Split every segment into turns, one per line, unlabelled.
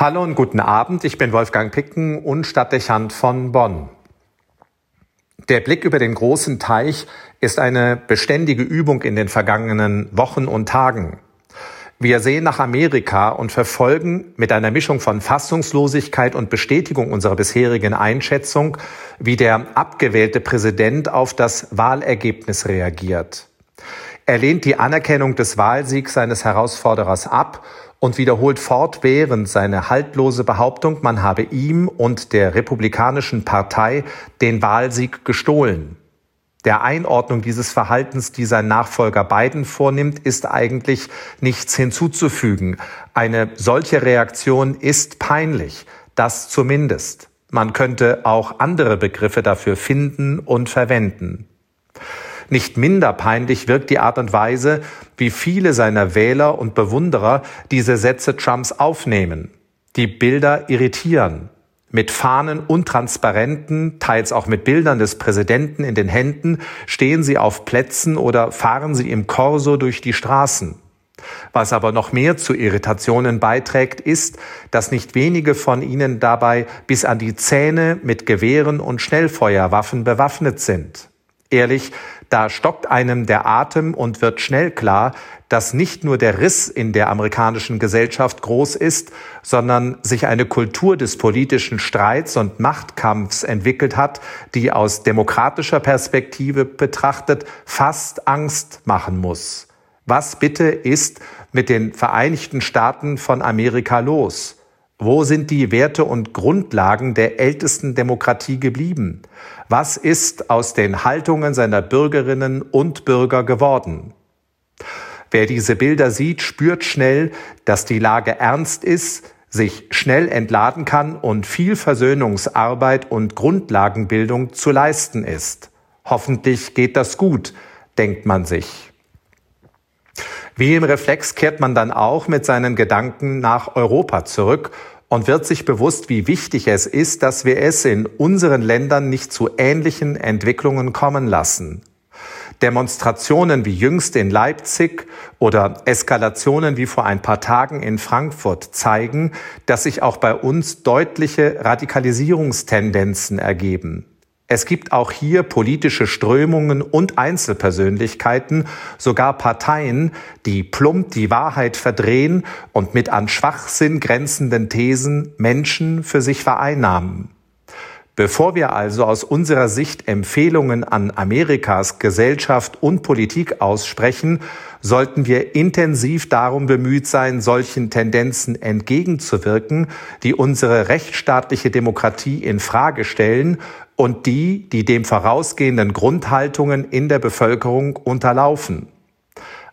Hallo und guten Abend, ich bin Wolfgang Picken und Stadtdechant von Bonn. Der Blick über den großen Teich ist eine beständige Übung in den vergangenen Wochen und Tagen. Wir sehen nach Amerika und verfolgen mit einer Mischung von Fassungslosigkeit und Bestätigung unserer bisherigen Einschätzung, wie der abgewählte Präsident auf das Wahlergebnis reagiert. Er lehnt die Anerkennung des Wahlsiegs seines Herausforderers ab und wiederholt fortwährend seine haltlose Behauptung, man habe ihm und der Republikanischen Partei den Wahlsieg gestohlen. Der Einordnung dieses Verhaltens, die sein Nachfolger Biden vornimmt, ist eigentlich nichts hinzuzufügen. Eine solche Reaktion ist peinlich, das zumindest. Man könnte auch andere Begriffe dafür finden und verwenden. Nicht minder peinlich wirkt die Art und Weise, wie viele seiner Wähler und Bewunderer diese Sätze Trumps aufnehmen. Die Bilder irritieren. Mit Fahnen und Transparenten, teils auch mit Bildern des Präsidenten in den Händen, stehen sie auf Plätzen oder fahren sie im Korso durch die Straßen. Was aber noch mehr zu Irritationen beiträgt, ist, dass nicht wenige von ihnen dabei bis an die Zähne mit Gewehren und Schnellfeuerwaffen bewaffnet sind. Ehrlich, da stockt einem der Atem und wird schnell klar, dass nicht nur der Riss in der amerikanischen Gesellschaft groß ist, sondern sich eine Kultur des politischen Streits und Machtkampfs entwickelt hat, die aus demokratischer Perspektive betrachtet fast Angst machen muss. Was bitte ist mit den Vereinigten Staaten von Amerika los? Wo sind die Werte und Grundlagen der ältesten Demokratie geblieben? Was ist aus den Haltungen seiner Bürgerinnen und Bürger geworden? Wer diese Bilder sieht, spürt schnell, dass die Lage ernst ist, sich schnell entladen kann und viel Versöhnungsarbeit und Grundlagenbildung zu leisten ist. Hoffentlich geht das gut, denkt man sich. Wie im Reflex kehrt man dann auch mit seinen Gedanken nach Europa zurück und wird sich bewusst, wie wichtig es ist, dass wir es in unseren Ländern nicht zu ähnlichen Entwicklungen kommen lassen. Demonstrationen wie jüngst in Leipzig oder Eskalationen wie vor ein paar Tagen in Frankfurt zeigen, dass sich auch bei uns deutliche Radikalisierungstendenzen ergeben. Es gibt auch hier politische Strömungen und Einzelpersönlichkeiten, sogar Parteien, die plump die Wahrheit verdrehen und mit an Schwachsinn grenzenden Thesen Menschen für sich vereinnahmen. Bevor wir also aus unserer Sicht Empfehlungen an Amerikas Gesellschaft und Politik aussprechen, sollten wir intensiv darum bemüht sein, solchen Tendenzen entgegenzuwirken, die unsere rechtsstaatliche Demokratie in Frage stellen und die, die dem vorausgehenden Grundhaltungen in der Bevölkerung unterlaufen.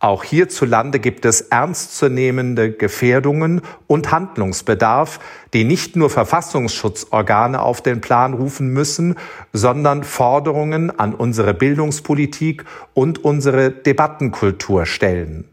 Auch hierzulande gibt es ernstzunehmende Gefährdungen und Handlungsbedarf, die nicht nur Verfassungsschutzorgane auf den Plan rufen müssen, sondern Forderungen an unsere Bildungspolitik und unsere Debattenkultur stellen.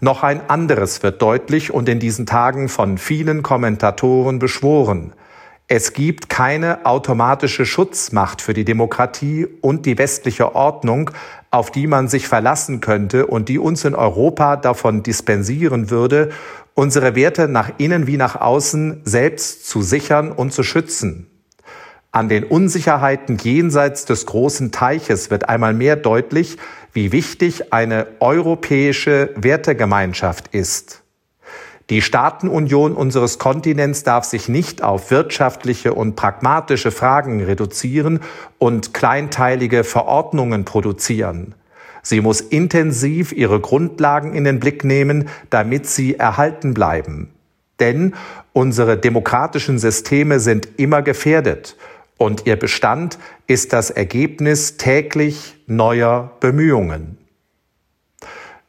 Noch ein anderes wird deutlich und in diesen Tagen von vielen Kommentatoren beschworen. Es gibt keine automatische Schutzmacht für die Demokratie und die westliche Ordnung, auf die man sich verlassen könnte und die uns in Europa davon dispensieren würde, unsere Werte nach innen wie nach außen selbst zu sichern und zu schützen. An den Unsicherheiten jenseits des großen Teiches wird einmal mehr deutlich, wie wichtig eine europäische Wertegemeinschaft ist. Die Staatenunion unseres Kontinents darf sich nicht auf wirtschaftliche und pragmatische Fragen reduzieren und kleinteilige Verordnungen produzieren. Sie muss intensiv ihre Grundlagen in den Blick nehmen, damit sie erhalten bleiben. Denn unsere demokratischen Systeme sind immer gefährdet und ihr Bestand ist das Ergebnis täglich neuer Bemühungen.